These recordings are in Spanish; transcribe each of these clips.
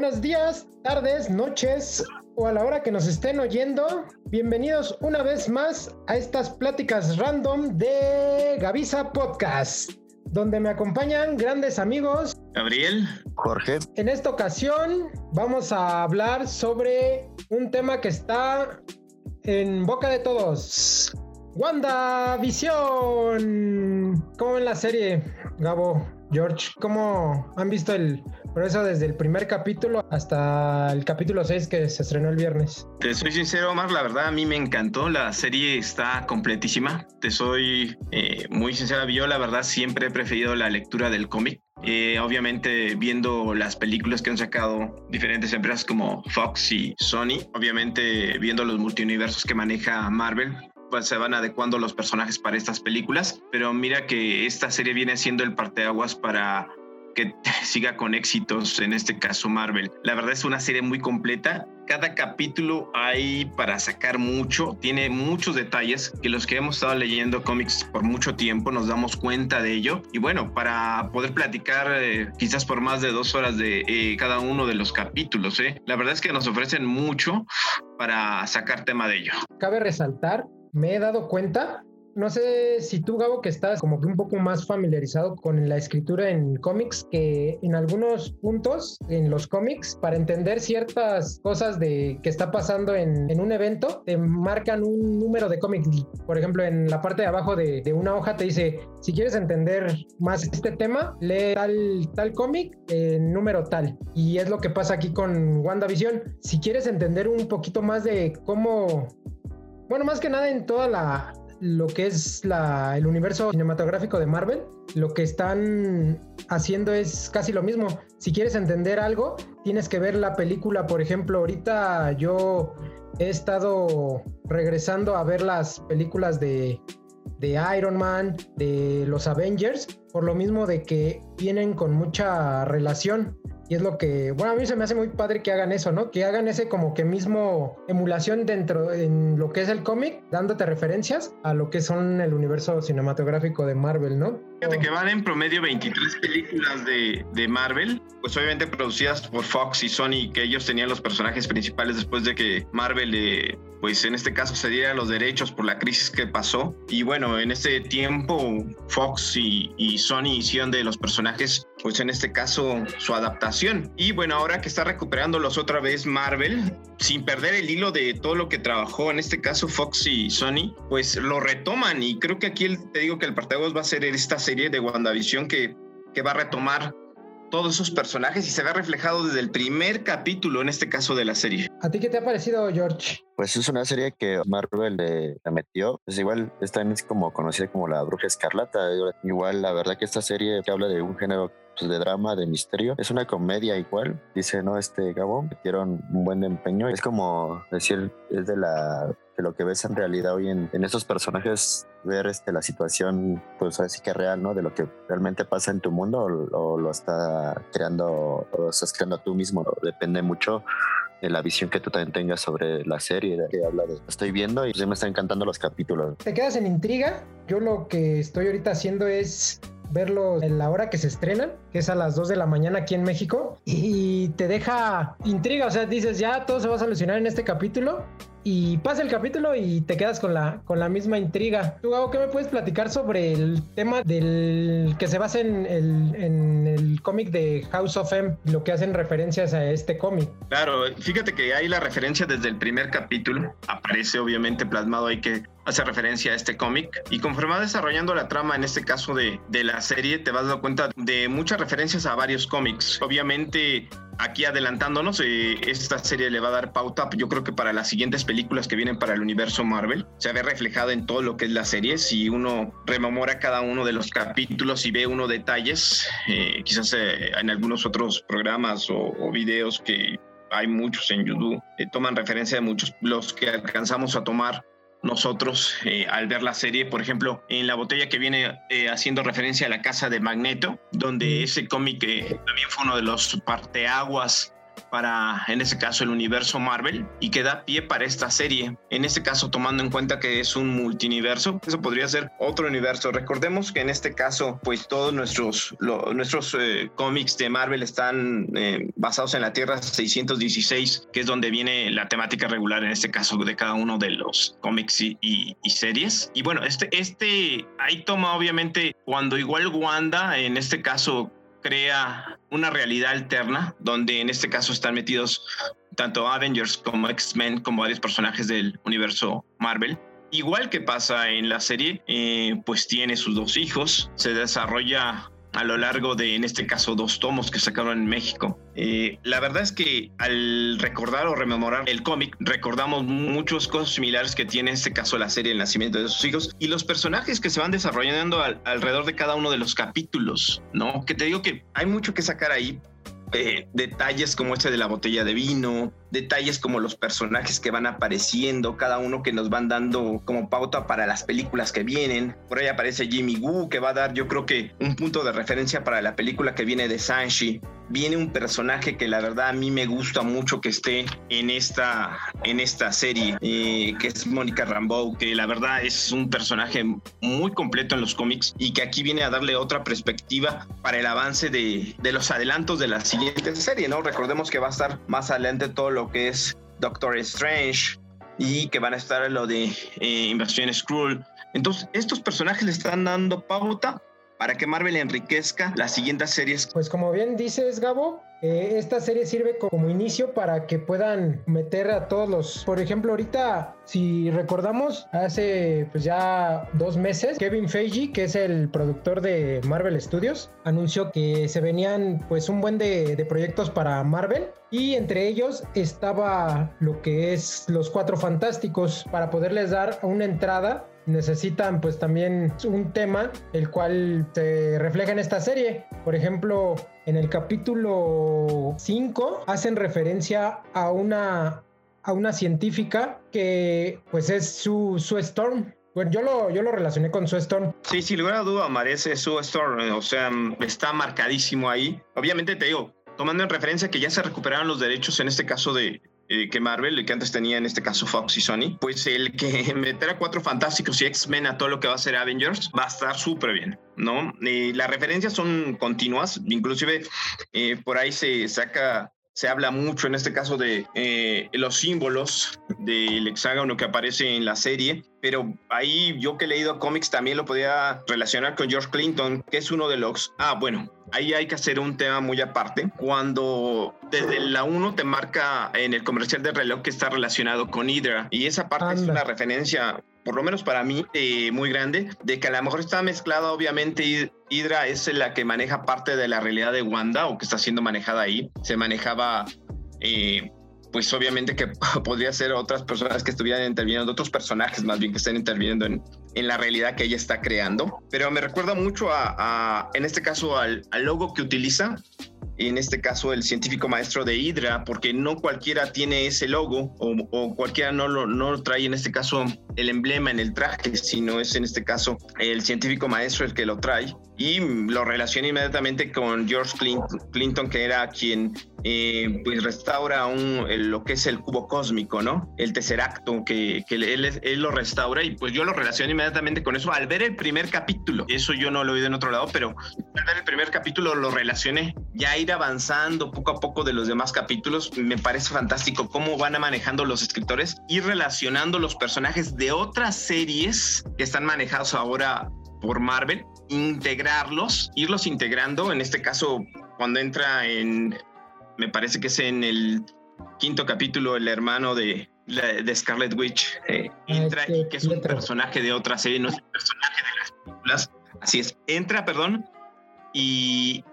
Buenos días, tardes, noches o a la hora que nos estén oyendo. Bienvenidos una vez más a estas pláticas random de Gavisa Podcast, donde me acompañan grandes amigos. Gabriel. Jorge. En esta ocasión vamos a hablar sobre un tema que está en boca de todos. Wanda Visión. ¿Cómo ven la serie, Gabo? George, ¿cómo han visto el progreso desde el primer capítulo hasta el capítulo 6 que se estrenó el viernes? Te soy sincero, Omar, la verdad a mí me encantó, la serie está completísima. Te soy eh, muy sincera, yo la verdad siempre he preferido la lectura del cómic. Eh, obviamente viendo las películas que han sacado diferentes empresas como Fox y Sony, obviamente viendo los multiuniversos que maneja Marvel, pues se van adecuando los personajes para estas películas, pero mira que esta serie viene siendo el parteaguas para que siga con éxitos, en este caso Marvel. La verdad es una serie muy completa. Cada capítulo hay para sacar mucho, tiene muchos detalles que los que hemos estado leyendo cómics por mucho tiempo nos damos cuenta de ello. Y bueno, para poder platicar eh, quizás por más de dos horas de eh, cada uno de los capítulos, ¿eh? la verdad es que nos ofrecen mucho para sacar tema de ello. Cabe resaltar me he dado cuenta, no sé si tú, Gabo, que estás como que un poco más familiarizado con la escritura en cómics, que en algunos puntos en los cómics, para entender ciertas cosas de que está pasando en, un evento, te marcan un número de cómics. Por ejemplo, en la parte de abajo de, una hoja te dice, si quieres entender más este tema, lee tal, tal cómic, en número tal. Y es lo que pasa aquí con WandaVision. Si quieres entender un poquito más de cómo bueno, más que nada en toda la lo que es la, el universo cinematográfico de Marvel, lo que están haciendo es casi lo mismo. Si quieres entender algo, tienes que ver la película. Por ejemplo, ahorita yo he estado regresando a ver las películas de, de Iron Man, de los Avengers, por lo mismo de que vienen con mucha relación. Y es lo que, bueno, a mí se me hace muy padre que hagan eso, ¿no? Que hagan ese como que mismo emulación dentro en lo que es el cómic, dándote referencias a lo que son el universo cinematográfico de Marvel, ¿no? Fíjate que van en promedio 23 películas de, de, Marvel, pues obviamente producidas por Fox y Sony, que ellos tenían los personajes principales después de que Marvel, eh, pues en este caso, se diera los derechos por la crisis que pasó. Y bueno, en este tiempo Fox y, y Sony hicieron de los personajes, pues en este caso, su adaptación. Y bueno, ahora que está recuperándolos otra vez Marvel, sin perder el hilo de todo lo que trabajó, en este caso Fox y Sony, pues lo retoman. Y creo que aquí te digo que el partagos va a ser esta serie de WandaVision que, que va a retomar todos esos personajes y se ve reflejado desde el primer capítulo, en este caso de la serie. ¿A ti qué te ha parecido, George? Pues es una serie que Marvel le, metió. Pues igual esta es como conocida como la Bruja Escarlata. Igual la verdad que esta serie que habla de un género pues, de drama, de misterio, es una comedia igual. Dice, no, este Gabón, metieron un buen empeño. Es como decir, es de la de lo que ves en realidad hoy en, en estos personajes, ver este, la situación, pues así que real, ¿no? De lo que realmente pasa en tu mundo o, lo está creando, o lo estás creando tú mismo. Depende mucho de la visión que tú también tengas sobre la serie, que habla estoy viendo y pues me están encantando los capítulos. ¿Te quedas en intriga? Yo lo que estoy ahorita haciendo es verlo en la hora que se estrenan, que es a las 2 de la mañana aquí en México, y te deja intriga, o sea, dices, ya todo se va a solucionar en este capítulo, y pasa el capítulo y te quedas con la, con la misma intriga. ¿Tú, Gabo, qué me puedes platicar sobre el tema del que se basa en el, el cómic de House of M, lo que hacen referencias a este cómic? Claro, fíjate que hay la referencia desde el primer capítulo, aparece obviamente plasmado ahí que hace referencia a este cómic y conforme va desarrollando la trama, en este caso de, de la serie, te vas dando cuenta de muchas referencias a varios cómics. Obviamente aquí adelantándonos, eh, esta serie le va a dar pauta, yo creo que para las siguientes películas que vienen para el universo Marvel, se ve reflejado en todo lo que es la serie. Si uno rememora cada uno de los capítulos y ve uno detalles, eh, quizás eh, en algunos otros programas o, o, videos que hay muchos en YouTube, toman referencia de muchos, los que alcanzamos a tomar nosotros eh, al ver la serie, por ejemplo, en la botella que viene eh, haciendo referencia a la casa de Magneto, donde ese cómic también fue uno de los parteaguas para, en este caso, el universo Marvel y que da pie para esta serie. En este caso, tomando en cuenta que es un multiverso, eso podría ser otro universo. Recordemos que en este caso, pues todos nuestros, nuestros eh, cómics de Marvel están eh, basados en la Tierra 616, que es donde viene la temática regular, en este caso, de cada uno de los cómics y, y series. Y bueno, este, este, ahí toma obviamente cuando igual Wanda, en este caso, crea una realidad alterna donde en este caso están metidos tanto Avengers como X-Men como varios personajes del universo Marvel. Igual que pasa en la serie, eh, pues tiene sus dos hijos, se desarrolla a lo largo de, en este caso, dos tomos que sacaron en México. Eh, la verdad es que al recordar o rememorar el cómic, recordamos muchas cosas similares que tiene en este caso la serie El nacimiento de sus hijos y los personajes que se van desarrollando alrededor de cada uno de los capítulos, ¿no? Que te digo que hay mucho que sacar ahí, eh, detalles como este de la botella de vino, detalles como los personajes que van apareciendo, cada uno que nos van dando como pauta para las películas que vienen. Por ahí aparece Jimmy Woo, que va a dar yo creo que un punto de referencia para la película que viene de Sanshi. Viene un personaje que la verdad a mí me gusta mucho que esté en esta, en esta serie, eh, que es Mónica Rambeau, que la verdad es un personaje muy completo en los cómics y que aquí viene a darle otra perspectiva para el avance de, de los adelantos de la siguiente serie, ¿no? Recordemos que va a estar más adelante todo lo que es Doctor Strange y que van a estar lo de eh, Invasión. Entonces, estos personajes le están dando pauta para que Marvel enriquezca las siguientes series. Pues como bien dices, Gabo, eh, esta serie sirve como inicio para que puedan meter a todos los, por ejemplo, ahorita, si recordamos, hace pues ya dos meses, Kevin Feige, que es el productor de Marvel Studios, anunció que se venían pues un buen de, de proyectos para Marvel. Y entre ellos estaba lo que es los Cuatro Fantásticos para poderles dar una entrada necesitan pues también un tema el cual se refleja en esta serie. Por ejemplo, en el capítulo 5 hacen referencia a una, a una científica que pues es su, su Storm. Bueno, yo lo, yo lo relacioné con su Storm. Sí, sin lugar a duda, aparece su Storm. O sea, está marcadísimo ahí. Obviamente te digo, tomando en referencia que ya se recuperaron los derechos, en este caso de, eh, que Marvel, que antes tenía en este caso Fox y Sony, pues el que meter a cuatro fantásticos y X-Men a todo lo que va a ser Avengers va a estar súper bien, ¿no? Y las referencias son continuas, inclusive eh, por ahí se saca se habla mucho en este caso de eh, los símbolos del hexágono que aparece en la serie, pero ahí yo que he leído cómics también lo podía relacionar con George Clinton, que es uno de los... Ah, bueno, ahí hay que hacer un tema muy aparte. Cuando desde la 1 te marca en el comercial de reloj que está relacionado con Hydra, y esa parte es una referencia por lo menos para mí, eh, muy grande, de que a lo mejor está mezclada, obviamente, Hydra es la que maneja parte de la realidad de Wanda o que está siendo manejada ahí. Se manejaba, eh, pues obviamente que podría ser otras personas que estuvieran interviniendo, otros personajes más bien que estén interviniendo en, en la realidad que ella está creando. Pero me recuerda mucho a, en este caso, al, al logo que utiliza en este caso el científico maestro de Hydra, porque no cualquiera tiene ese logo o, cualquiera no lo, no trae en este caso el emblema en el traje, sino es en este caso el científico maestro el que lo trae. Y lo relaciona inmediatamente con George Clinton, que era quien eh, pues restaura un, lo que es el cubo cósmico, ¿no? El tercer acto que, que él, él, lo restaura y pues yo lo relaciono inmediatamente con eso al ver el primer capítulo. Eso yo no lo he oído en otro lado, pero al ver el primer capítulo lo relacioné. Ya ir avanzando poco a poco de los demás capítulos, me parece fantástico cómo van manejando los escritores y relacionando los personajes de otras series que están manejados ahora por Marvel, integrarlos, irlos integrando, en este caso cuando entra en, me parece que es en el quinto capítulo, el hermano de, de Scarlet Witch, eh, ah, entra y que es un personaje de otra serie, no es un personaje de las películas, así es, entra, perdón, y,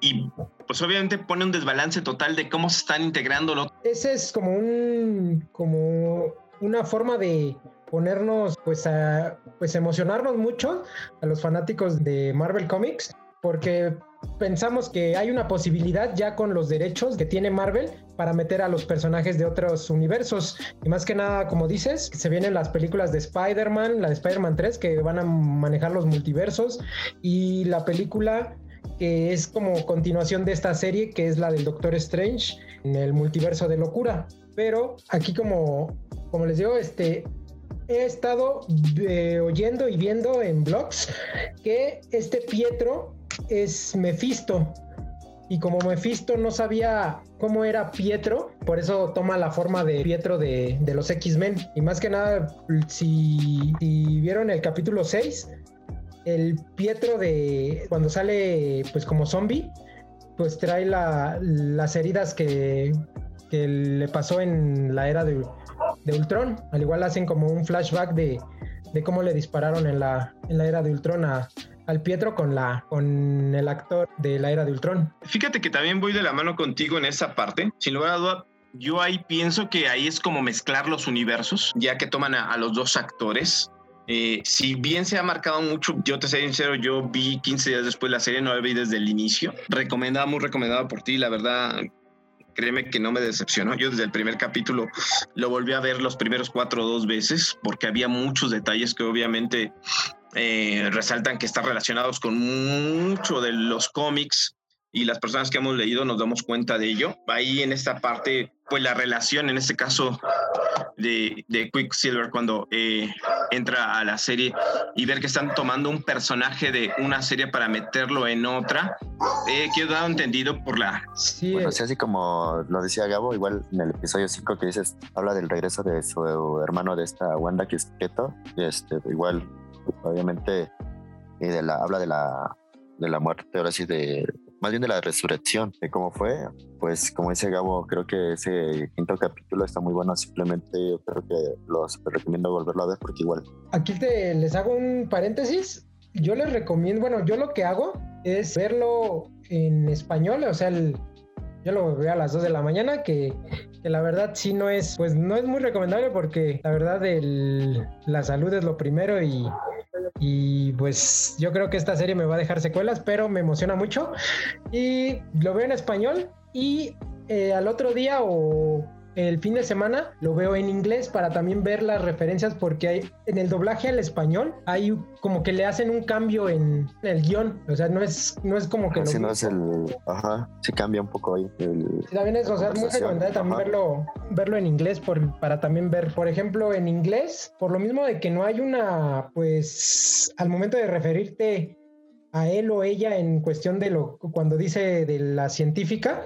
y pues obviamente pone un desbalance total de cómo se están integrando. Ese es como un, como una forma de ponernos, pues, a, pues emocionarnos mucho a los fanáticos de Marvel Comics, porque pensamos que hay una posibilidad ya con los derechos que tiene Marvel para meter a los personajes de otros universos. Y más que nada, como dices, se vienen las películas de Spider-Man, la de Spider-Man 3, que van a manejar los multiversos, y la película que es como continuación de esta serie que es la del Doctor Strange en el multiverso de locura. Pero aquí como, como les digo, este, he estado eh, oyendo y viendo en blogs que este Pietro es Mephisto. Y como Mephisto no sabía cómo era Pietro, por eso toma la forma de Pietro de, los X-Men. Y más que nada, si, si vieron el capítulo 6, el Pietro de cuando sale pues como zombie, pues trae las heridas que, le pasó en la era de, Ultron. Al igual hacen como un flashback de, cómo le dispararon en la, en la era de Ultron a, al Pietro con la con el actor de la era de Ultron. Fíjate que también voy de la mano contigo en esa parte. Sin lugar a duda, yo ahí pienso que ahí es como mezclar los universos, ya que toman a los dos actores eh, si bien se ha marcado mucho, yo te soy sincero, yo vi 15 días después la serie, no la vi desde el inicio. Recomendada, muy recomendada por ti, la verdad, créeme que no me decepcionó. Yo desde el primer capítulo lo volví a ver los primeros cuatro o dos veces porque había muchos detalles que obviamente eh, resaltan que están relacionados con mucho de los cómics y las personas que hemos leído nos damos cuenta de ello. Ahí en esta parte, pues la relación, en este caso de, de Quicksilver, cuando eh, entra a la serie y ver que están tomando un personaje de una serie para meterlo en otra, eh, quedó dado entendido por la... Sí, bueno, así como lo decía Gabo, igual en el episodio 5 que dices, habla del regreso de su hermano de esta Wanda que es Keto, este, igual, obviamente, y de la, habla de la, de la muerte, ahora sí, de más bien de la resurrección, de cómo fue, pues como dice Gabo, creo que ese quinto capítulo está muy bueno, simplemente creo que lo recomiendo volverlo a ver porque igual. Aquí te, les hago un paréntesis, yo les recomiendo, bueno, yo lo que hago es verlo en español, o sea, yo lo veo a las 2 de la mañana, que, que, la verdad sí no es, pues no es muy recomendable porque la verdad el, la salud es lo primero y y pues yo creo que esta serie me va a dejar secuelas, pero me emociona mucho. Y lo veo en español y eh, al otro día o el fin de semana lo veo en inglés para también ver las referencias porque hay, en el doblaje al español hay como que le hacen un cambio en el guion, o sea, no es, no es como que... Si no es el... Ajá, sí cambia un poco ahí. El, también es, o sea, muy recomendable también verlo, verlo en inglés por, para también ver, por ejemplo, en inglés, por lo mismo de que no hay una, pues, al momento de referirte a él o ella en cuestión de lo, cuando dice de la científica,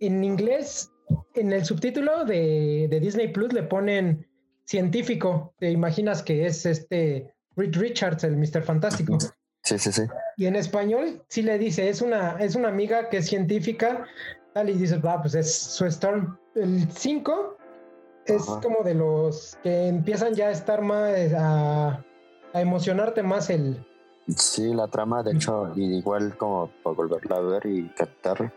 en inglés en el subtítulo de, Disney Plus le ponen científico. Te imaginas que es este Reed Richards, el Mr. Fantástico. Sí, sí, sí. Y en español sí le dice, es una, es una amiga que es científica, tal, y dices, va, pues es su Storm. El 5 es como de los que empiezan ya a estar más, a, a emocionarte más el... Sí, la trama, de hecho, igual como para volverla a ver y captar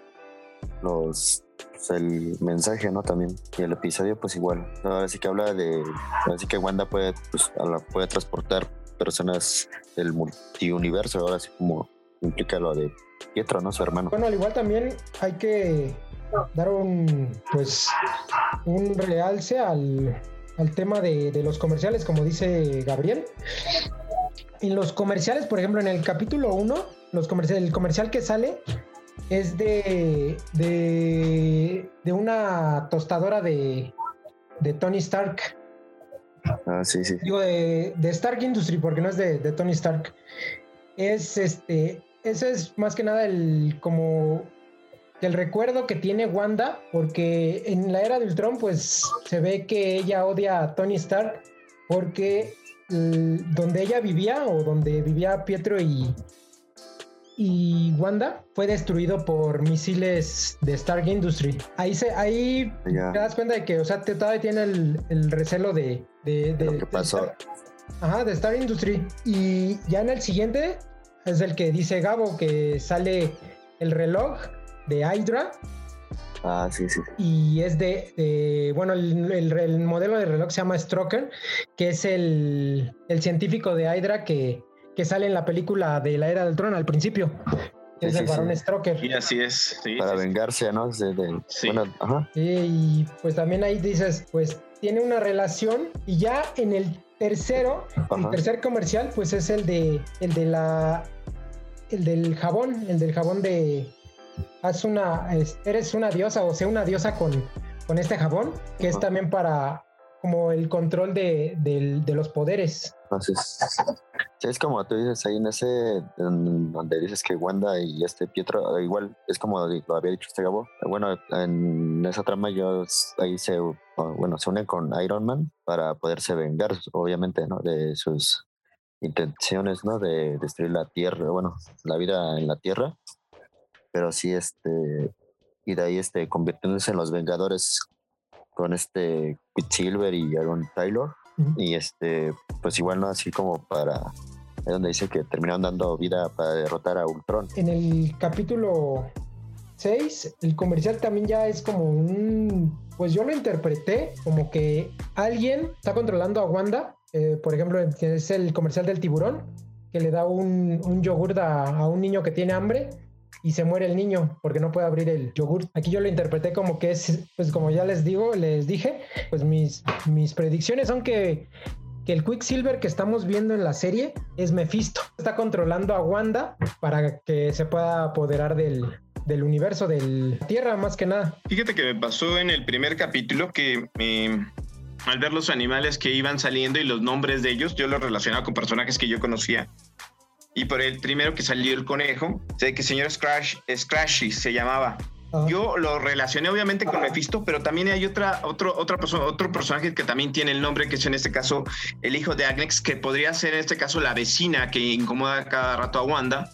los pues, el mensaje, ¿no? También. Y el episodio, pues igual. Ahora sí que habla de. Así que Wanda puede, pues, puede transportar personas del multiuniverso, ahora sí como implica lo de Pietro, ¿no? Su hermano. Bueno, al igual también hay que dar un, pues, un realce al, al tema de, de, los comerciales, como dice Gabriel. En los comerciales, por ejemplo, en el capítulo 1, los comerciales, el comercial que sale es de, de, una tostadora de, de Tony Stark. Ah, sí, sí. Digo, de, de Stark Industry, porque no es de, de, Tony Stark. Es este, ese es más que nada el como el recuerdo que tiene Wanda, porque en la era del Ultron, pues se ve que ella odia a Tony Stark, porque donde ella vivía o donde vivía Pietro y, y Wanda fue destruido por misiles de Stark Industry. Ahí se, ahí te das cuenta de que, o sea, te, todavía tiene el, recelo de, de, lo que pasó. ajá, de Stark Industry. Y ya en el siguiente es el que dice Gabo que sale el reloj de Hydra. Ah, sí, sí. Y es de, bueno, el, el, modelo de reloj se llama Stroker, que es el, el científico de Hydra que, que sale en la película de la era del trono al principio. es el varón Stroker. Y así es. Para vengarse, ¿no? sí. y pues también ahí dices, pues tiene una relación y ya en el tercero, el tercer comercial, pues es el de el de la el del jabón, el del jabón de haz una, eres una diosa o sea una diosa con, con este jabón, que es también para como el control de, de los poderes. Entonces, es como tú dices ahí en ese, donde dices que Wanda y este Pietro, igual es como lo había dicho este Gabo. Bueno, en esa trama yo ahí se, bueno, se unen con Iron Man para poderse vengar, obviamente, ¿no? De sus intenciones, ¿no? De destruir la Tierra, bueno, la vida en la Tierra. Pero sí, este, y de ahí, este, convirtiéndose en los Vengadores con este Quicksilver y Aaron Taylor. Y este, pues igual no así como para es donde dice que terminaron dando vida para derrotar a Ultron. En el capítulo 6, el comercial también ya es como un. Pues yo lo interpreté como que alguien está controlando a Wanda. Eh, por ejemplo, es el comercial del tiburón, que le da un, un yogur a, a un niño que tiene hambre y se muere el niño porque no puede abrir el yogur. Aquí yo lo interpreté como que es, pues como ya les digo, les dije, pues mis, mis predicciones son que, que el Quicksilver que estamos viendo en la serie es Mephisto. Está controlando a Wanda para que se pueda apoderar del, del universo, de la Tierra, más que nada. Fíjate que me pasó en el primer capítulo que eh, al ver los animales que iban saliendo y los nombres de ellos, yo los relacionaba con personajes que yo conocía y por el primero que salió el conejo, sé que señor Scratch, Scratchy se llamaba. Yo lo relacioné obviamente con Mephisto, pero también hay otra, otro, otra persona, otro personaje que también tiene el nombre, que es en este caso el hijo de Agnex, que podría ser en este caso la vecina que incomoda cada rato a Wanda,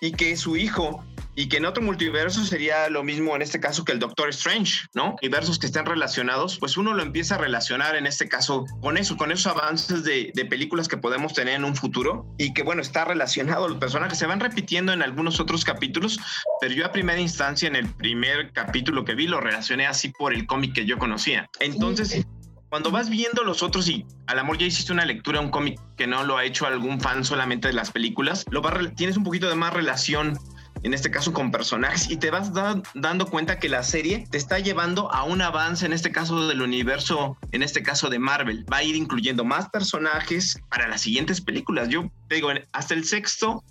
y que su hijo y que en otro multiverso sería lo mismo en este caso que el Doctor Strange, ¿no? Universos que estén relacionados, pues uno lo empieza a relacionar en este caso con eso, con esos avances de, películas que podemos tener en un futuro y que bueno, está relacionado, los personajes se van repitiendo en algunos otros capítulos, pero yo a primera instancia en el primer capítulo que vi lo relacioné así por el cómic que yo conocía. Entonces... Cuando vas viendo los otros y al amor ya hiciste una lectura, un cómic que no lo ha hecho algún fan solamente de las películas, lo tienes un poquito de más relación en este caso con personajes, y te vas dando cuenta que la serie te está llevando a un avance, en este caso del universo, en este caso de Marvel. Va a ir incluyendo más personajes para las siguientes películas. Yo digo, hasta el sexto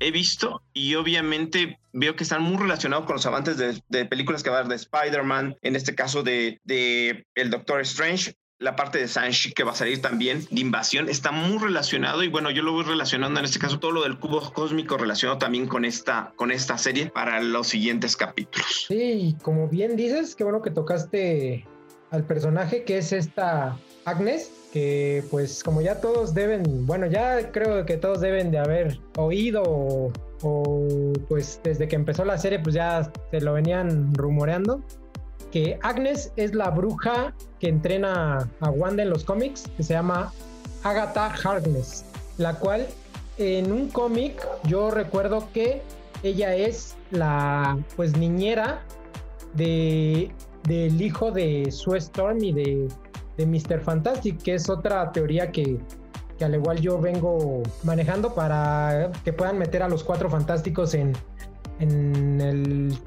he visto y obviamente veo que están muy relacionados con los avances de, películas que va a haber de Spider-Man, en este caso de, de el Doctor Strange, la parte de Sanchi que va a salir también de invasión está muy relacionado y bueno yo lo voy relacionando en este caso todo lo del cubo cósmico relacionado también con esta con esta serie para los siguientes capítulos. Sí como bien dices qué bueno que tocaste al personaje que es esta Agnes que pues como ya todos deben bueno ya creo que todos deben de haber oído o, o pues desde que empezó la serie pues ya se lo venían rumoreando que Agnes es la bruja que entrena a Wanda en los cómics, que se llama Agatha Harkness, la cual en un cómic yo recuerdo que ella es la pues niñera de del hijo de Sue Storm y de, de Mr. Fantastic, que es otra teoría que, que al igual yo vengo manejando para que puedan meter a los cuatro fantásticos en, en el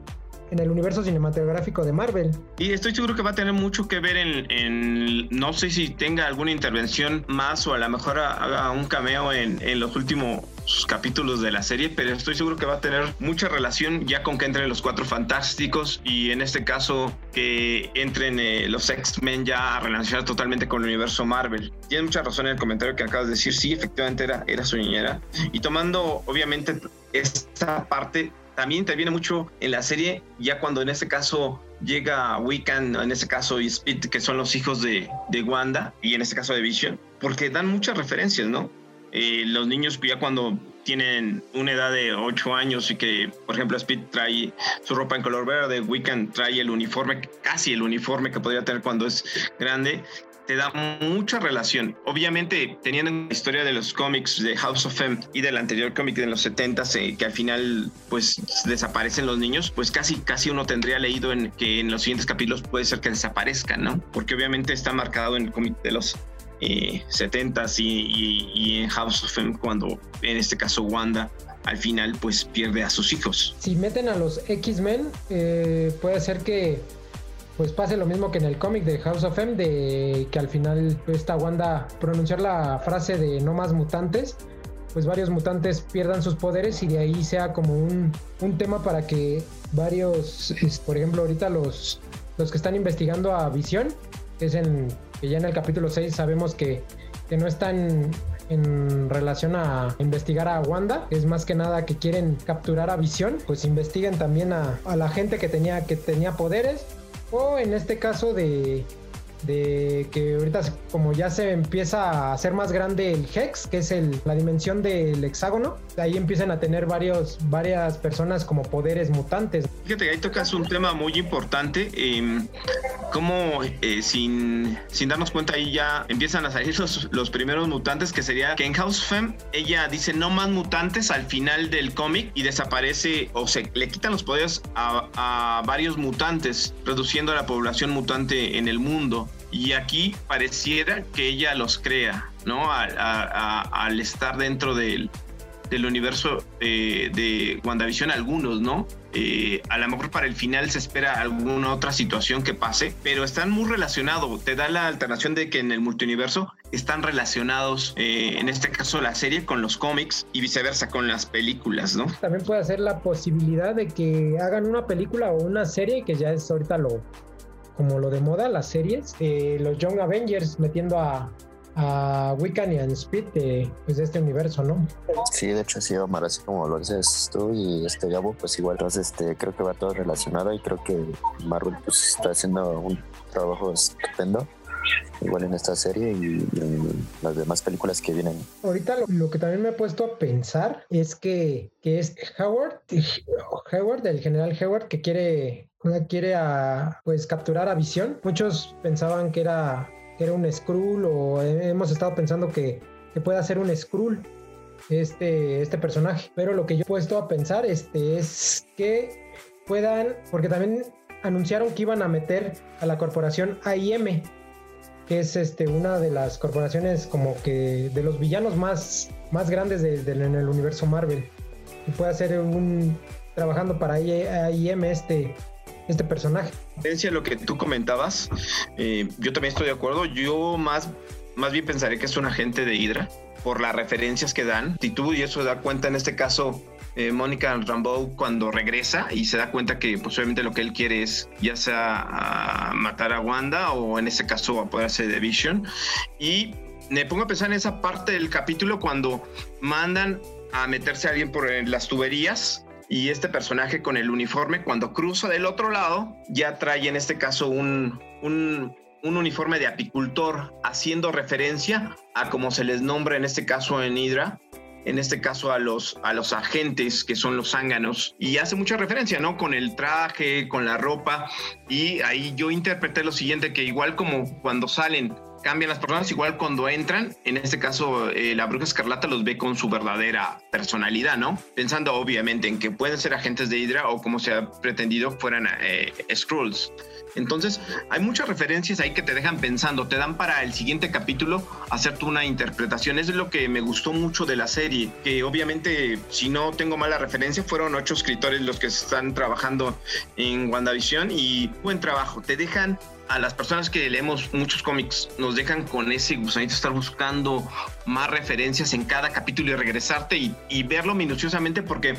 en el universo cinematográfico de Marvel. Y estoy seguro que va a tener mucho que ver en, no sé si tenga alguna intervención más o a lo mejor haga un cameo en, en los últimos capítulos de la serie, pero estoy seguro que va a tener mucha relación ya con que entren los cuatro fantásticos y en este caso que entren eh, los X-Men ya a relacionar totalmente con el universo Marvel. Tienes mucha razón en el comentario que acabas de decir, sí, efectivamente era, era su niñera. Y tomando obviamente esta parte, también interviene mucho en la serie, ya cuando en este caso llega Wiccan, en este caso y Speed, que son los hijos de, de, Wanda, y en este caso de Vision, porque dan muchas referencias, ¿no? Eh, los niños ya cuando tienen una edad de 8 años y que, por ejemplo, Speed trae su ropa en color verde, Wiccan trae el uniforme, casi el uniforme que podría tener cuando es grande, te da mucha relación. Obviamente, teniendo la historia de los cómics de House of M y del anterior cómic de los 70 eh, que al final pues desaparecen los niños, pues casi casi uno tendría leído en que en los siguientes capítulos puede ser que desaparezcan, ¿no? Porque obviamente está marcado en el cómic de los eh, 70s y, en House of M cuando en este caso Wanda al final pues pierde a sus hijos. Si meten a los X-Men, eh, puede ser que pues pase lo mismo que en el cómic de House of M, de que al final esta Wanda pronunciar la frase de no más mutantes, pues varios mutantes pierdan sus poderes y de ahí sea como un, un tema para que varios, por ejemplo, ahorita los, los que están investigando a Visión, que es en, ya en el capítulo 6 sabemos que, que no están en relación a investigar a Wanda, es más que nada que quieren capturar a Visión, pues investiguen también a, a la gente que tenía, que tenía poderes, o en este caso de, de que ahorita como ya se empieza a hacer más grande el Hex, que es el, la dimensión del hexágono, ahí empiezan a tener varios, varias personas como poderes mutantes. Fíjate que ahí tocas un tema muy importante, eh, como sin, sin darnos cuenta ahí ya empiezan a salir los, los primeros mutantes, que sería que en House Femme ella dice no más mutantes al final del cómic y desaparece o se le quitan los poderes a, a varios mutantes, reduciendo la población mutante en el mundo. Y aquí pareciera que ella los crea, ¿no? Al estar dentro del, del universo eh, de WandaVision, algunos, ¿no? Eh, a lo mejor para el final se espera alguna otra situación que pase, pero están muy relacionados. Te da la alternación de que en el multiuniverso están relacionados, eh, en este caso la serie, con los cómics y viceversa con las películas, ¿no? También puede ser la posibilidad de que hagan una película o una serie que ya es ahorita lo como lo de moda, las series, eh, los Young Avengers metiendo a, a Wiccan y a Speed de, pues, de este universo, ¿no? Sí, de hecho sí, Omar, así como lo dices tú y este Gabo, pues igual, entonces este, creo que va todo relacionado y creo que Marvel pues está haciendo un trabajo estupendo igual en esta serie y, en las demás películas que vienen. Ahorita lo, que también me he puesto a pensar es que, que es Howard, Howard, el general Howard, que quiere, quiere pues capturar a Visión. Muchos pensaban que era, era un Skrull o hemos estado pensando que, que puede ser un Skrull este, este personaje. Pero lo que yo he puesto a pensar este, es que puedan, porque también anunciaron que iban a meter a la corporación AIM, es este, una de las corporaciones como que de los villanos más, más grandes de, en el universo Marvel. Y puede ser un trabajando para AIM este, este personaje. A lo que tú comentabas, eh, yo también estoy de acuerdo. Yo más, más bien pensaré que es un agente de Hydra por las referencias que dan, actitud y eso da cuenta en este caso eh, Mónica Rambeau cuando regresa y se da cuenta que posiblemente lo que él quiere es ya sea a matar a Wanda o en este caso apoderarse de Vision. Y me pongo a pensar en esa parte del capítulo cuando mandan a meterse a alguien por las tuberías y este personaje con el uniforme cuando cruza del otro lado ya trae en este caso un, un, un uniforme de apicultor haciendo referencia a como se les nombra en este caso en Hydra en este caso a los, a los agentes que son los zánganos, y hace mucha referencia, ¿no? Con el traje, con la ropa, y ahí yo interpreté lo siguiente, que igual como cuando salen cambian las personas, igual cuando entran, en este caso eh, la bruja escarlata los ve con su verdadera personalidad, ¿no? Pensando obviamente en que pueden ser agentes de Hydra o como se ha pretendido fueran eh, Skrulls. Entonces, hay muchas referencias ahí que te dejan pensando, te dan para el siguiente capítulo hacerte una interpretación. Es lo que me gustó mucho de la serie, que obviamente, si no tengo mala referencia, fueron ocho escritores los que están trabajando en WandaVision y buen trabajo. Te dejan a las personas que leemos muchos cómics nos dejan con ese gusanito estar buscando más referencias en cada capítulo y regresarte y, verlo minuciosamente porque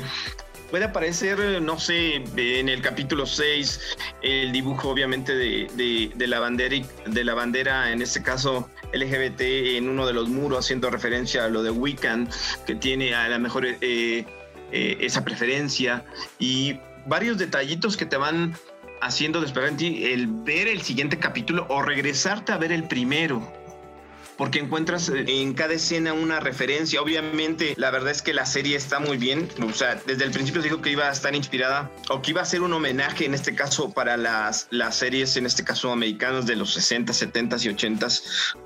puede aparecer, no sé, en el capítulo 6, el dibujo obviamente de, de, la bandera, de la bandera, en este caso LGBT, en uno de los muros, haciendo referencia a lo de Wiccan, que tiene a la mejor eh, eh, esa preferencia, y varios detallitos que te van haciendo despertar en ti el ver el siguiente capítulo o regresarte a ver el primero porque encuentras eh, en cada escena una referencia. Obviamente, la verdad es que la serie está muy bien. O sea, desde el principio dijo que iba a estar inspirada o que iba a ser un homenaje, en este caso, para las, las series, en este caso, americanas de los 60, 70 y 80,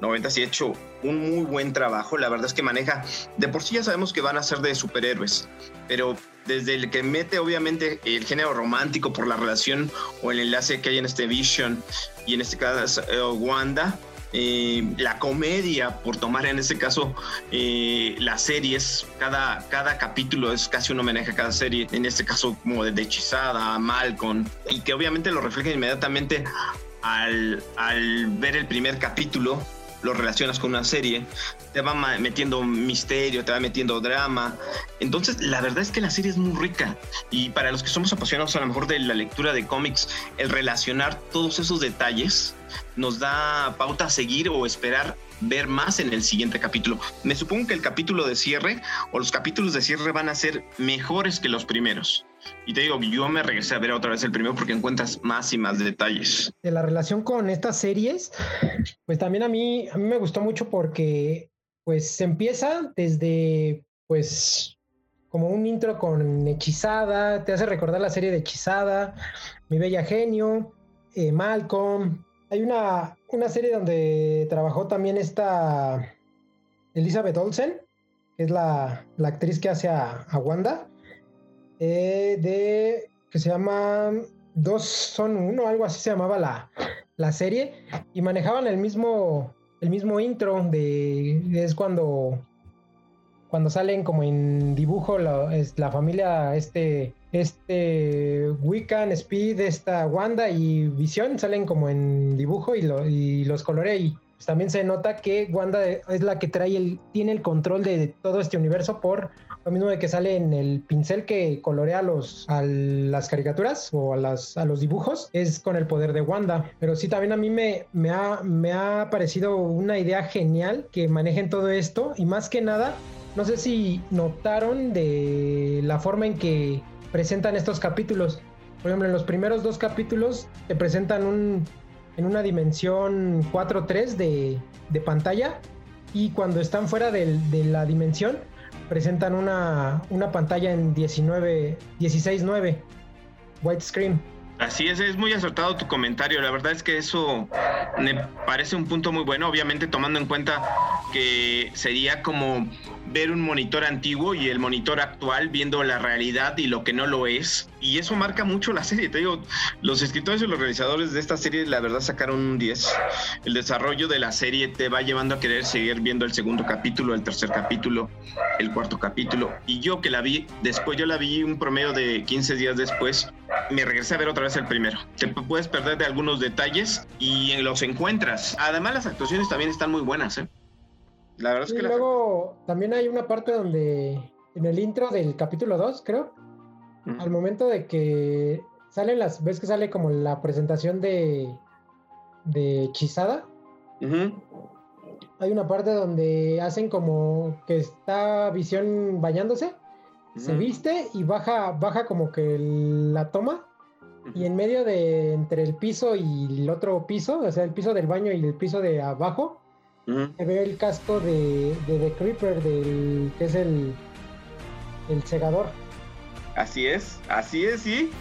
90 y hecho un muy buen trabajo. La verdad es que maneja, de por sí ya sabemos que van a ser de superhéroes, pero desde el que mete obviamente el género romántico por la relación o el enlace que hay en este Vision y en este caso uh, Wanda, eh, la comedia, por tomar en este caso eh, las series, cada, cada capítulo es casi un homenaje a cada serie, en este caso como de Hechizada, Malcolm, y que obviamente lo refleja inmediatamente al, al ver el primer capítulo lo relacionas con una serie, te va metiendo misterio, te va metiendo drama. Entonces, la verdad es que la serie es muy rica. Y para los que somos apasionados a lo mejor de la lectura de cómics, el relacionar todos esos detalles nos da pauta a seguir o esperar ver más en el siguiente capítulo. Me supongo que el capítulo de cierre o los capítulos de cierre van a ser mejores que los primeros. Y te digo, yo me regresé a ver otra vez el primero porque encuentras más y más detalles. De la relación con estas series, pues también a mí, a mí me gustó mucho porque pues se empieza desde pues como un intro con Hechizada, te hace recordar la serie de Hechizada, Mi Bella Genio, eh, Malcolm. Hay una, una serie donde trabajó también esta Elizabeth Olsen, que es la, actriz que hace a Wanda. Eh, de que se llama Dos son uno, algo así se llamaba la, la serie, y manejaban el mismo, el mismo intro de es cuando cuando salen como en dibujo la, es, la familia este este Wiccan, Speed, esta Wanda y Visión salen como en dibujo y, lo, y los colorea y también se nota que Wanda es la que trae el tiene el control de todo este universo por lo mismo de que sale en el pincel que colorea los, las caricaturas o a, las, a los dibujos, es con el poder de Wanda. Pero sí, también a mí me, me, ha, me ha parecido una idea genial que manejen todo esto y más que nada, no sé si notaron de la forma en que presentan estos capítulos. Por ejemplo, en los primeros dos capítulos te presentan un, en una dimensión 4-3 de, de, pantalla y cuando están fuera de la dimensión presentan una, una pantalla en 19, 16.9, widescreen. Así es, es muy acertado tu comentario. La verdad es que eso me parece un punto muy bueno, obviamente tomando en cuenta que sería como ver un monitor antiguo y el monitor actual viendo la realidad y lo que no lo es. Y eso marca mucho la serie. Te digo, los escritores y los realizadores de esta serie, la verdad, sacaron un 10. El desarrollo de la serie te va llevando a querer seguir viendo el segundo capítulo, el tercer capítulo, el cuarto capítulo. Y yo que la vi, después yo la vi un promedio de 15 días después, me regresé a ver otra vez el primero. Te puedes perder de algunos detalles y los encuentras. Además, las actuaciones también están muy buenas, ¿eh? La verdad es que... luego también hay una parte donde en el intro del capítulo 2, creo, al momento de que salen las, ves que sale como la presentación de, de Chisada. Hay una parte donde hacen como que está Visión bañándose, se viste y baja, baja como que la toma. Y en medio de entre el piso y el otro piso, o sea, el piso del baño y el piso de abajo, se ve el casco de, de The Creeper, del, que es el, el segador. Así es, así es, sí.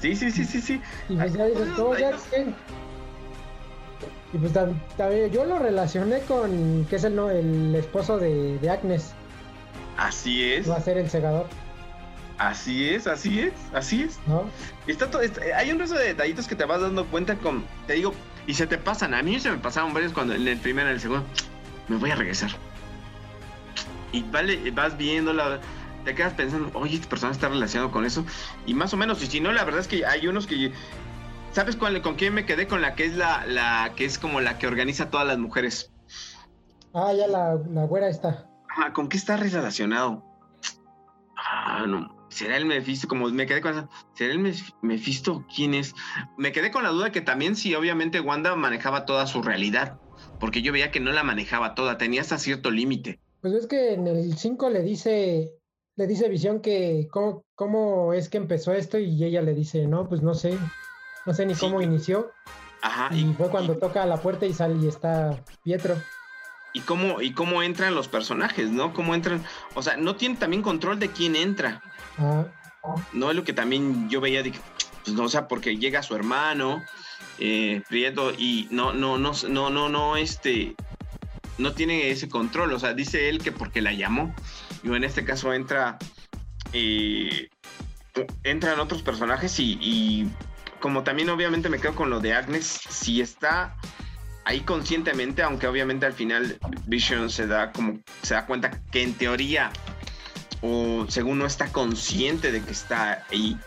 Sí, sí, sí, sí, sí. Y pues ya dices, ¿cómo ya Y pues también yo lo relacioné con que es el, no, el esposo de, de Agnes. Así es. Va a ser el segador. Así es, así es, así es. ¿No? Está todo, hay un resto de detallitos que te vas dando cuenta con, te digo, y se te pasan. A mí se me pasaron varios cuando en el primero, en el segundo, me voy a regresar. Y vale, vas viendo la, te quedas pensando, oye, esta persona está relacionado con eso. Y más o menos, y si no, la verdad es que hay unos que, ¿sabes con, con quién me quedé? Con la que es la, la, que es como la que organiza todas las mujeres. Ah, ya la, la güera está. Ajá, ¿con qué está relacionado? Ah, no ¿Será el Mephisto? Como me quedé con esa, ¿será el Mephisto? ¿Quién es? Me quedé con la duda que también si obviamente Wanda manejaba toda su realidad, porque yo veía que no la manejaba toda, tenía hasta cierto límite. Pues es que en el 5 le dice, le dice Visión que cómo, cómo, es que empezó esto y ella le dice, no, pues no sé, no sé ni cómo inició. Ajá. Y, fue cuando toca la puerta y sale y está Pietro y cómo, y cómo entran los personajes, ¿no? Cómo entran, o sea, no tienen también control de quién entra. No es lo que también yo veía, pues no, o sea, porque llega su hermano, eh, Prieto, y no, no, no, no, no, no, este, no tiene ese control, o sea, dice él que porque la llamó, y en este caso entra, eh, entran otros personajes y, y como también obviamente me quedo con lo de Agnes, si está ahí conscientemente, aunque obviamente al final Vision se da como se da cuenta que en teoría o según no está consciente de que está ahí,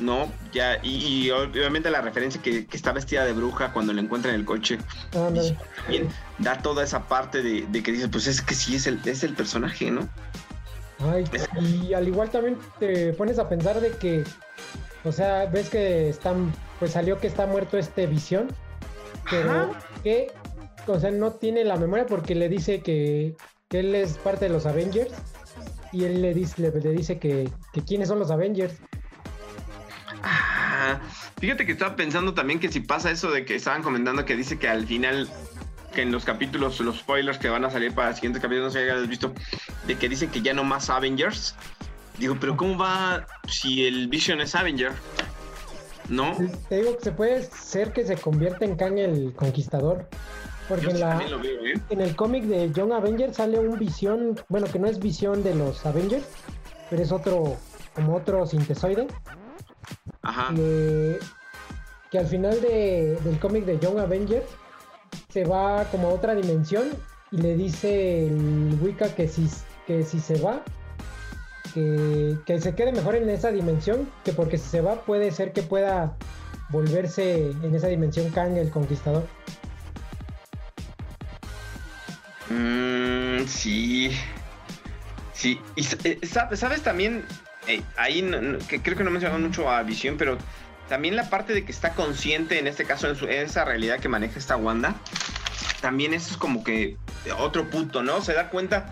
¿no? Ya, y, obviamente la referencia que, está vestida de bruja cuando le encuentra en el coche. da toda esa parte de, que dice, pues es que sí es el, es el personaje, ¿no? Ay, y al igual también te pones a pensar de que, o sea, ves que están, pues salió que está muerto este visión, pero que, o sea, no tiene la memoria porque le dice que, que él es parte de los Avengers y él le dice, le, dice que, que quiénes son los Avengers. Ah, fíjate que estaba pensando también que si pasa eso de que estaban comentando que dice que al final que en los capítulos, los spoilers que van a salir para el siguiente capítulo, no sé si hayas visto, de que dicen que ya no más Avengers. Digo, pero ¿cómo va si el Vision es Avenger? ¿No? Te digo que se puede ser que se convierta en Kang el Conquistador. Porque en, la, ¿eh? en el cómic de Young Avenger sale un visión, bueno, que no es visión de los Avengers, pero es otro, como otro sintesoide. Ajá. Que, al final del cómic de Young Avengers se va como a otra dimensión y le dice el Wicca que si, que si se va, que, que, se quede mejor en esa dimensión, que porque si se va puede ser que pueda volverse en esa dimensión Kang el Conquistador. Sí. Sí. Y eh, sabes también, eh, ahí que creo que no mencionamos mucho a Visión, pero también la parte de que está consciente, en este caso, en, esa realidad que maneja esta Wanda, también eso es como que otro punto, ¿no? Se da cuenta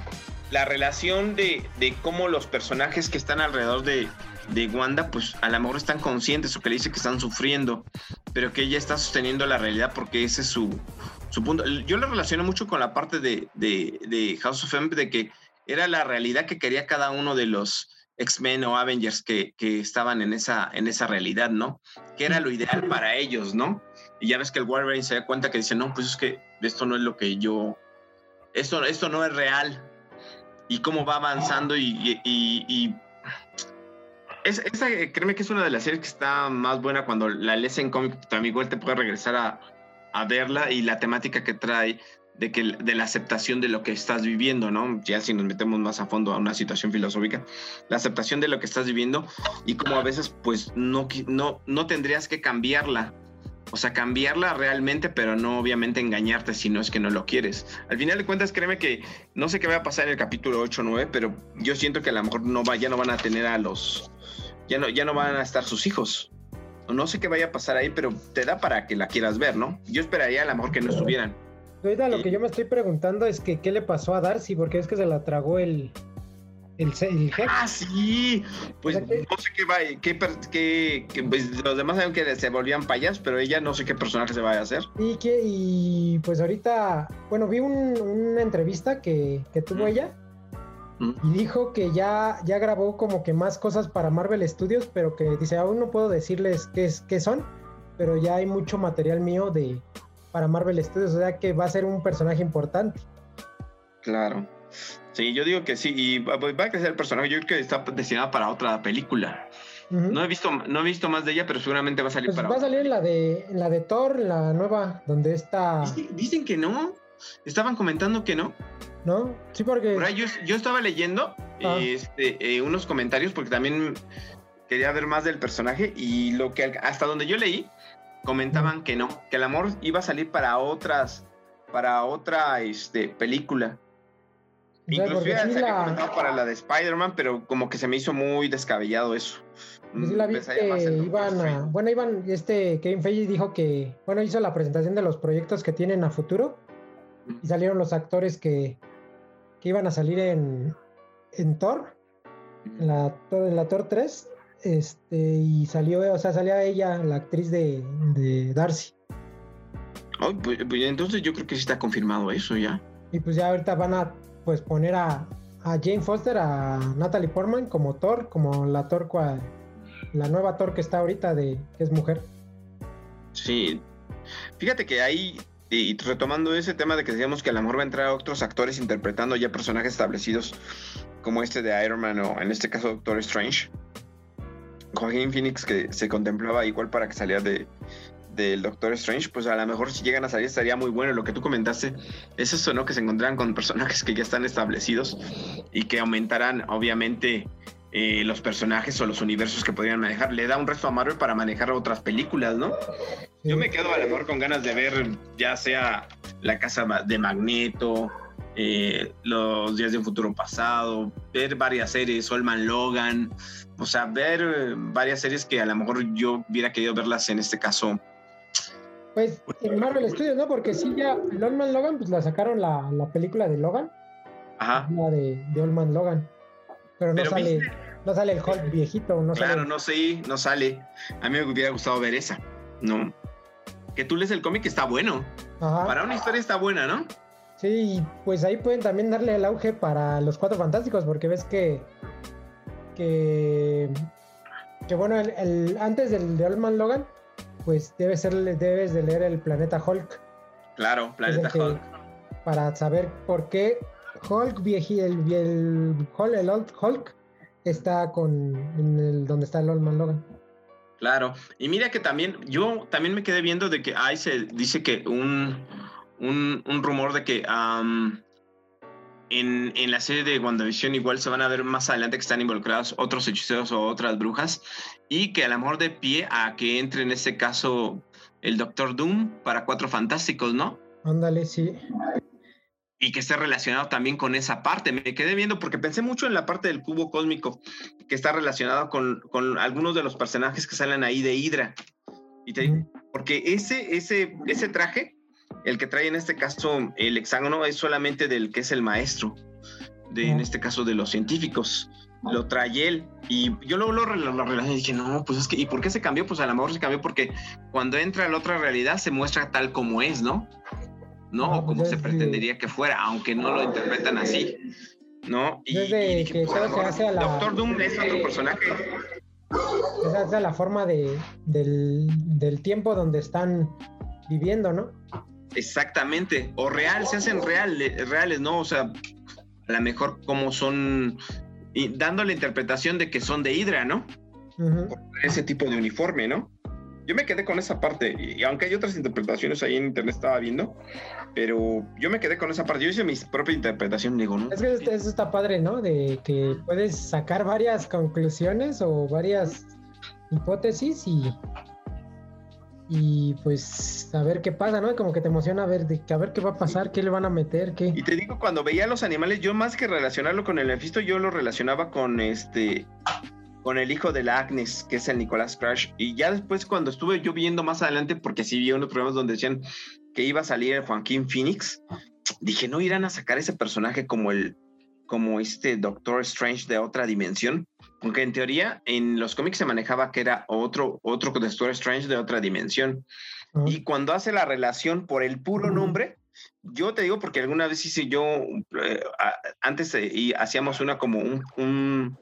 la relación de, cómo los personajes que están alrededor de, de, Wanda, pues a lo mejor están conscientes o que le dice que están sufriendo, pero que ella está sosteniendo la realidad porque ese es su, su punto. Yo lo relaciono mucho con la parte de, House of M, de que era la realidad que quería cada uno de los X-Men o Avengers que, estaban en esa, en esa realidad, ¿no? Que era lo ideal para ellos, ¿no? Y ya ves que el Wolverine se da cuenta que dice, no, pues es que esto no es lo que yo, esto, esto no es real. Y cómo va avanzando y, y, es, esa, créeme que es una de las series que está más buena cuando la lees en cómic, tu amigo él te puede regresar a, a verla y la temática que trae de, que, de la aceptación de lo que estás viviendo, ¿no? Ya si nos metemos más a fondo a una situación filosófica, la aceptación de lo que estás viviendo y cómo a veces pues no, no, no tendrías que cambiarla. O sea, cambiarla realmente, pero no obviamente engañarte si no es que no lo quieres. Al final de cuentas, créeme que no sé qué va a pasar en el capítulo 8 o 9, pero yo siento que a lo mejor no va, ya no van a tener a los... Ya no, ya no van a estar sus hijos. No sé qué vaya a pasar ahí, pero te da para que la quieras ver, ¿no? Yo esperaría a lo mejor que no estuvieran Ahorita lo que yo me estoy preguntando es que qué le pasó a Darcy, porque es que se la tragó el, el, el Ah, sí. Pues no sé qué va, qué, qué, pues los demás saben que se volvían payas, pero ella no sé qué personaje se va a hacer. Y que, y pues ahorita, bueno, vi una entrevista que, que tuvo ella y dijo que ya, ya grabó como que más cosas para Marvel Studios, pero que dice, aún no puedo decirles qué, es, qué son, pero ya hay mucho material mío de, para Marvel Studios, o sea que va a ser un personaje importante. Claro. Sí, yo digo que sí, y va a crecer el personaje, yo creo que está destinado para otra película. No he visto, no he visto más de ella, pero seguramente va a salir pues para. Va a salir la de, la de Thor, la nueva, donde está. Dicen, que no. Estaban comentando que no. No, sí, porque. yo, estaba leyendo ah. este, eh, unos comentarios porque también quería ver más del personaje y lo que hasta donde yo leí comentaban que no, que el amor iba a salir para otras, para otra este, película. Incluso Inclusive sí para la de Spider-Man, pero como que se me hizo muy descabellado eso. Pues sí la vi que iban a, bueno, iban, este Kevin Feige dijo que, bueno, hizo la presentación de los proyectos que tienen a futuro y salieron los actores que, que iban a salir en, en Thor, en la, en la Thor 3 este, y salió, o sea, salía ella, la actriz de, Darcy. Pues, pues, entonces yo creo que sí está confirmado eso ya. Y pues ya ahorita van a pues poner a, Jane Foster, a Natalie Portman como Thor, como la Thor, la nueva Thor que está ahorita de que es mujer. Sí. Fíjate que ahí, y retomando ese tema de que decíamos que a lo mejor va a entrar otros actores interpretando ya personajes establecidos como este de Iron Man o en este caso Doctor Strange. Joaquín Phoenix que se contemplaba igual para que saliera de del Doctor Strange, pues a lo mejor si llegan a salir estaría muy bueno. Lo que tú comentaste es eso, ¿no? Que se encontraran con personajes que ya están establecidos y que aumentarán, obviamente, eh, los personajes o los universos que podrían manejar. Le da un resto a Marvel para manejar otras películas, ¿no? Yo me quedo a lo mejor con ganas de ver ya sea La Casa de Magneto, eh, Los Días de un Futuro Pasado, ver varias series, Solman Logan, o sea, ver eh, varias series que a lo mejor yo hubiera querido verlas en este caso. Pues en Marvel Studios, ¿no? Porque sí, ya Solman Logan, pues la sacaron la, la película de Logan. Ajá. La de, de Old Logan. Pero no sale. No sale el Hulk viejito, no Claro, no sé, no sale. A mí me hubiera gustado ver esa, ¿no? Que tú lees el cómic está bueno. Para una historia está buena, ¿no? Sí, pues ahí pueden también darle el auge para los cuatro fantásticos, porque ves que. que. que bueno, el, antes del de Old Man Logan, pues debe ser, debes de leer el planeta Hulk. Claro, planeta Hulk. Para saber por qué Hulk viejito, el, el, el, Old Hulk está con en el, donde está el Old Man Logan. Claro, y mira que también, yo también me quedé viendo de que ahí se dice que un, un, un rumor de que en, en, la serie de WandaVision igual se van a ver más adelante que están involucrados otros hechiceros o otras brujas y que a lo mejor de pie a que entre en este caso el Doctor Doom para Cuatro Fantásticos, ¿no? Ándale, sí y que esté relacionado también con esa parte. Me quedé viendo porque pensé mucho en la parte del cubo cósmico que está relacionado con, con algunos de los personajes que salen ahí de Hydra. Y te, porque ese, ese, ese traje, el que trae en este caso el hexágono, es solamente del que es el maestro, de, en este caso de los científicos. Lo trae él. Y yo luego lo, relacioné y dije, no, pues es que, ¿y por qué se cambió? Pues a lo mejor se cambió porque cuando entra a la otra realidad se muestra tal como es, ¿no? ¿No? o como se pretendería que fuera, aunque no lo interpretan así, ¿no? Y, que todo se hace a la... Doctor Doom es otro personaje. Esa es la forma de, del, del tiempo donde están viviendo, ¿no? Exactamente, o real, se hacen real, reales, ¿no? O sea, a lo mejor como son, y dando la interpretación de que son de Hydra, ¿no? Ese tipo de uniforme, ¿no? Yo me quedé con esa parte, y, aunque hay otras interpretaciones ahí en internet, estaba viendo, pero yo me quedé con esa parte. Yo hice mi propia interpretación, digo, ¿no? Es que eso está padre, ¿no? De que puedes sacar varias conclusiones o varias hipótesis y, y pues a ver qué pasa, ¿no? Como que te emociona ver, de, a ver qué va a pasar, qué le van a meter, qué. Y te digo, cuando veía los animales, yo más que relacionarlo con el Mephisto, yo lo relacionaba con este con el hijo de la Agnes, que es el Nicolás Crash. Y ya después, cuando estuve yo viendo más adelante, porque sí vi unos programas donde decían que iba a salir el Joaquín Phoenix, dije, no irán a sacar ese personaje como el como este Doctor Strange de otra dimensión, aunque en teoría en los cómics se manejaba que era otro otro Doctor Strange de otra dimensión. Y cuando hace la relación por el puro nombre, yo te digo porque alguna vez hice yo, eh, antes y hacíamos una como un, un,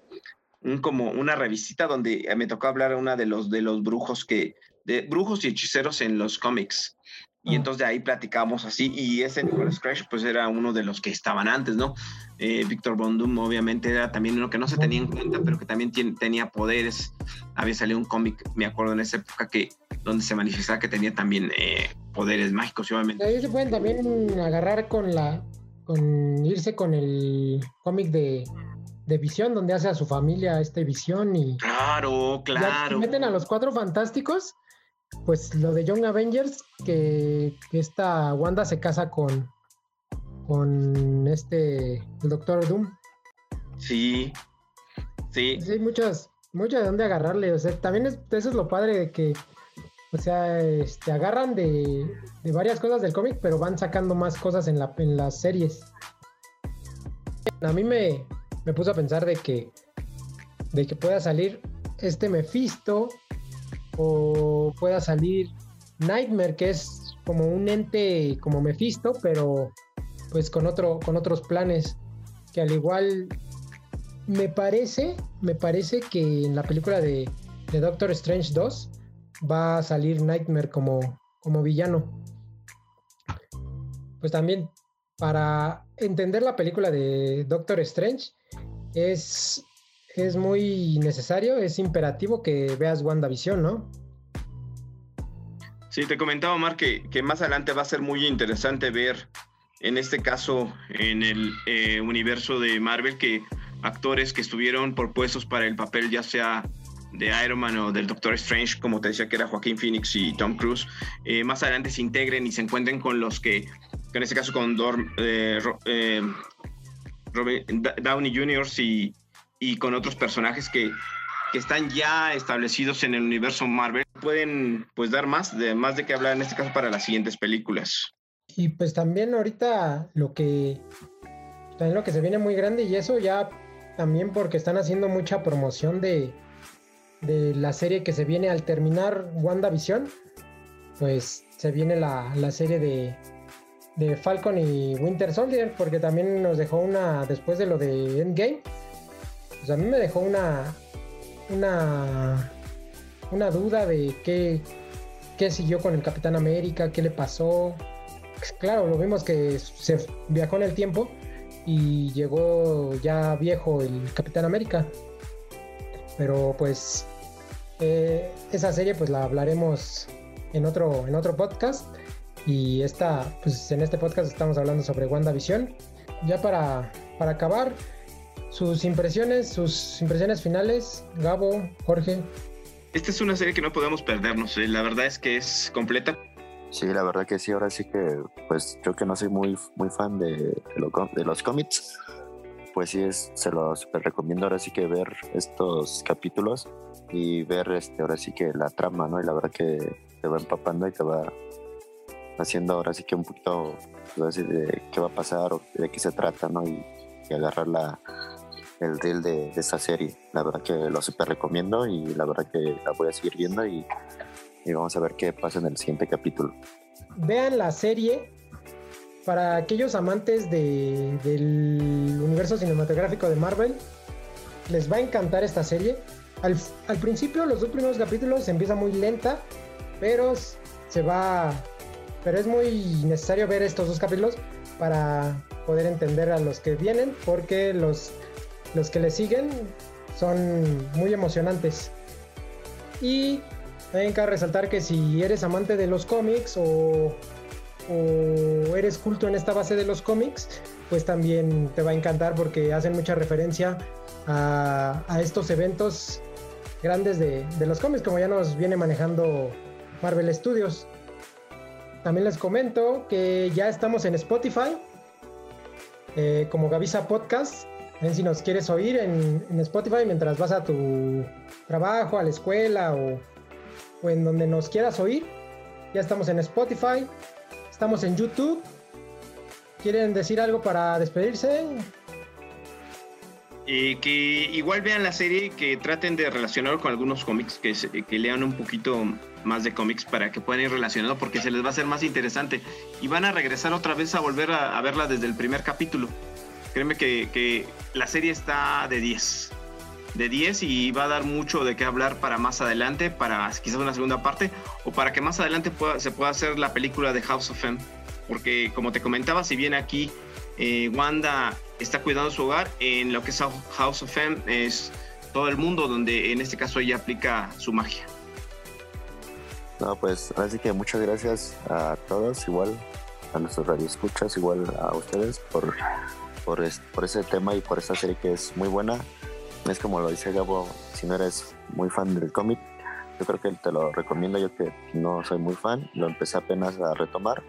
como una revisita donde me tocó hablar a una de los, de los brujos que, de brujos y hechiceros en los cómics. Y ah. entonces de ahí platicamos así, y ese Nicolas Crash pues era uno de los que estaban antes, ¿no? Eh, Víctor Bondum obviamente era también uno que no se tenía en cuenta, pero que también tenía poderes. Había salido un cómic, me acuerdo en esa época, que donde se manifestaba que tenía también eh, poderes mágicos, obviamente. Ahí se pueden también agarrar con la, con irse con el cómic de de Visión, donde hace a su familia este Visión y... Claro, claro. meten a los cuatro fantásticos, pues lo de Young Avengers, que, esta Wanda se casa con, con este, el Doctor Doom. Sí, sí. Sí, muchas, muchas de dónde agarrarle, o sea, también es, eso es lo padre de que... O sea, este, agarran de, de varias cosas del cómic, pero van sacando más cosas en, la, en las series. A mí me, me puso a pensar de que, de que pueda salir este Mephisto o pueda salir Nightmare, que es como un ente como Mephisto, pero pues con, otro, con otros planes, que al igual me parece, me parece que en la película de, de Doctor Strange 2 va a salir Nightmare como, como villano. Pues también para entender la película de Doctor Strange, es, es muy necesario, es imperativo que veas WandaVision, ¿no? Sí, te comentaba, Omar, que, que más adelante va a ser muy interesante ver, en este caso, en el eh, universo de Marvel, que actores que estuvieron propuestos para el papel, ya sea de Iron Man o del Doctor Strange, como te decía que era Joaquín Phoenix y Tom Cruise, eh, más adelante se integren y se encuentren con los que, en este caso con eh, eh, Downey Jr. Y, y con otros personajes que, que están ya establecidos en el universo Marvel, pueden pues dar más de, más de qué hablar en este caso para las siguientes películas. Y pues también ahorita lo que también lo que se viene muy grande y eso ya también porque están haciendo mucha promoción de, de la serie que se viene al terminar WandaVision, pues se viene la, la serie de, de Falcon y Winter Soldier, porque también nos dejó una, después de lo de Endgame, pues a mí me dejó una, una, una duda de qué, qué siguió con el Capitán América, qué le pasó. Pues claro, lo vimos que se viajó en el tiempo y llegó ya viejo el Capitán América. Pero pues eh, esa serie pues la hablaremos en otro, en otro podcast. Y esta, pues en este podcast estamos hablando sobre WandaVision. Ya para, para acabar, sus impresiones, sus impresiones finales, Gabo, Jorge. Esta es una serie que no podemos perdernos. Eh, la verdad es que es completa. Sí, la verdad que sí. Ahora sí que, pues yo que no soy muy, muy fan de, de, los cómics, pues sí, es, se lo super recomiendo ahora sí que ver estos capítulos y ver este, ahora sí que la trama, ¿no? Y la verdad que te va empapando y te va haciendo ahora sí que un poquito pues, de qué va a pasar o de qué se trata, ¿no? Y, agarrar la, el reel de, de, esta serie. La verdad que lo super recomiendo y la verdad que la voy a seguir viendo y, y vamos a ver qué pasa en el siguiente capítulo. Vean la serie para aquellos amantes de, del universo cinematográfico de Marvel. Les va a encantar esta serie. Al, al principio, los dos primeros capítulos empieza muy lenta, pero se va pero es muy necesario ver estos dos capítulos para poder entender a los que vienen, porque los, los que le siguen son muy emocionantes. Y también cabe resaltar que si eres amante de los cómics o, o eres culto en esta base de los cómics, pues también te va a encantar porque hacen mucha referencia a, a estos eventos grandes de, de los cómics, como ya nos viene manejando Marvel Studios. También les comento que ya estamos en Spotify, eh, como Gavisa Podcast. si nos quieres oír en, Spotify mientras vas a tu trabajo, a la escuela o, en donde nos quieras oír. Ya estamos en Spotify, estamos en YouTube. ¿Quieren decir algo para despedirse? Eh, que igual vean la serie, que traten de relacionarlo con algunos cómics, que, que lean un poquito más de cómics para que puedan ir relacionando porque se les va a hacer más interesante y van a regresar otra vez a volver a, verla desde el primer capítulo. Créeme que, la serie está de 10. De 10 y va a dar mucho de qué hablar para más adelante, para quizás una segunda parte o para que más adelante se pueda hacer la película de House of M. Porque como te comentaba, si bien aquí eh, Wanda está cuidando su hogar. En lo que es House of M es todo el mundo donde en este caso ella aplica su magia. No, pues así que muchas gracias a todos, igual a nuestros radioescuchas, igual a ustedes por, por, por ese tema y por esta serie que es muy buena. Es como lo dice Gabo, si no eres muy fan del cómic, yo creo que te lo recomiendo. Yo que no soy muy fan, lo empecé apenas a retomar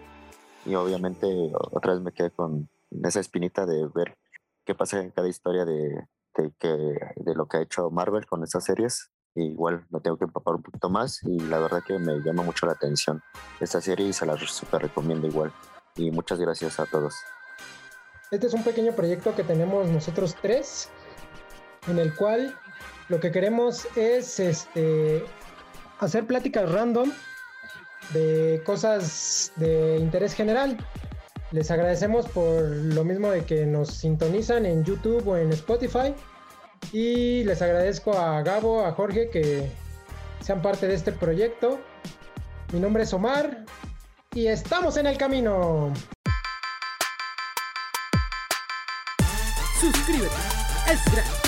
y obviamente otra vez me quedé con esa espinita de ver qué pasa en cada historia de, de, que, de lo que ha hecho Marvel con estas series. Igual me tengo que empapar un poquito más y la verdad que me llama mucho la atención esta serie y se la super recomiendo igual. Y muchas gracias a todos. Este es un pequeño proyecto que tenemos nosotros tres, en el cual lo que queremos es este, hacer pláticas random de cosas de interés general. Les agradecemos por lo mismo de que nos sintonizan en YouTube o en Spotify. Y les agradezco a Gabo, a Jorge que sean parte de este proyecto. Mi nombre es Omar y estamos en el camino. Suscríbete.